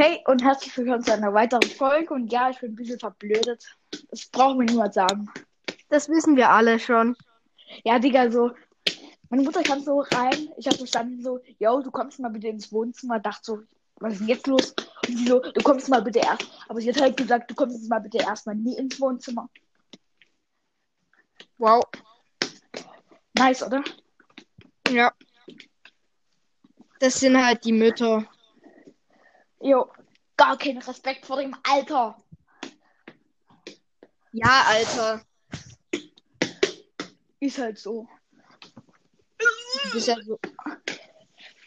Hey und herzlich willkommen zu einer weiteren Folge. Und ja, ich bin ein bisschen verblödet. Das braucht mir niemand sagen. Das wissen wir alle schon. Ja, Digga, so. Meine Mutter kam so rein. Ich habe verstanden so, yo, du kommst mal bitte ins Wohnzimmer. Dachte so, was ist denn jetzt los? Und sie so, du kommst mal bitte erst. Aber sie hat halt gesagt, du kommst jetzt mal bitte erstmal nie ins Wohnzimmer. Wow. Nice, oder? Ja. Das sind halt die Mütter. Jo, gar keinen Respekt vor dem Alter. Ja, Alter. Ist halt so. Du bist ja so.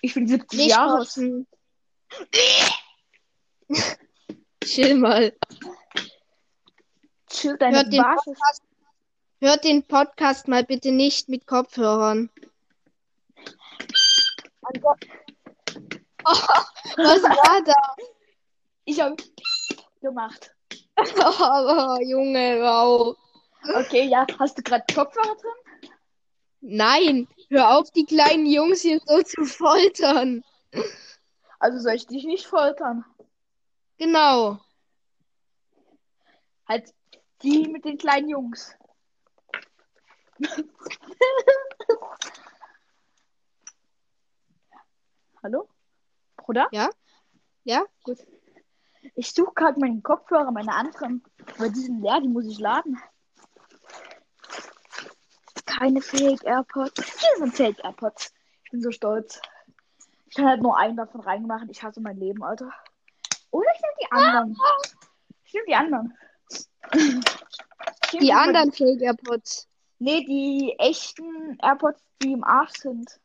Ich bin 70 Nicht Jahre. kotzen. Chill mal. Chill deine Hört den, Basis. Podcast, hört den Podcast mal bitte nicht mit Kopfhörern. Oh, was war da? Ich habe gemacht. Oh, Junge, wow. Okay, ja. Hast du gerade Kopfhörer drin? Nein, hör auf, die kleinen Jungs hier so zu foltern. Also soll ich dich nicht foltern? Genau. Halt die mit den kleinen Jungs. Hallo? Bruder? Ja? Ja? Gut. Ich suche gerade meinen Kopfhörer, meine anderen. Aber die sind leer, die muss ich laden. Keine Fake AirPods. Hier sind Fake AirPods. Ich bin so stolz. Ich kann halt nur einen davon reinmachen. Ich hasse mein Leben, Alter. Oder ich nehme die anderen. Ich nehme die anderen. Nehm Die lieber anderen Fake AirPods. Nee, die echten AirPods, die im Arsch sind.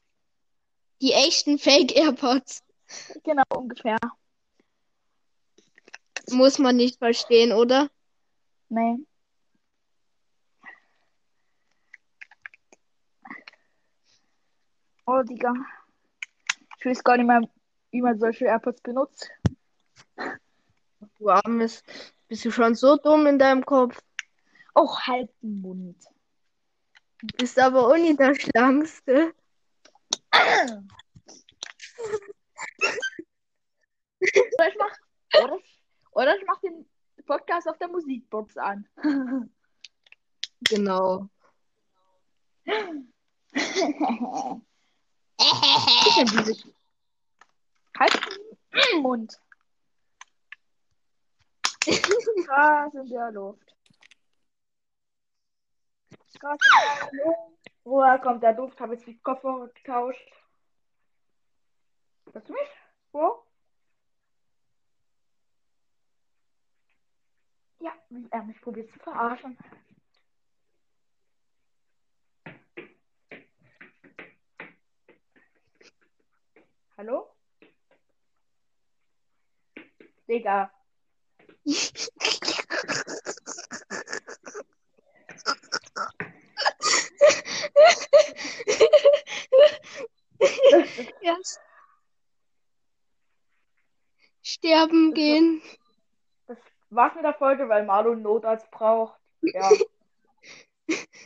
Die echten Fake AirPods. Genau, ungefähr. Muss man nicht verstehen, oder? Nee. Oh, Digga. Ich weiß gar nicht mehr, wie man solche AirPods benutzt. Du armes. Bist du schon so dumm in deinem Kopf? Oh, halt den Mund. Du bist aber auch nicht der Schlankste. Oder ich mach, oder, ich- oder ich mach den Podcast auf der Musikbox an. Genau. Ich. Halt den Mund. Krass in der Luft. Krass in der Luft. Woher kommt der Duft? Habe jetzt die Koffer getauscht. Hörst du mich? Wo? Ja, wie er mich probiert zu verarschen. Hallo? Digga. Sterben gehen. War's mit der Folge, weil Marlon Notarzt braucht. Ja.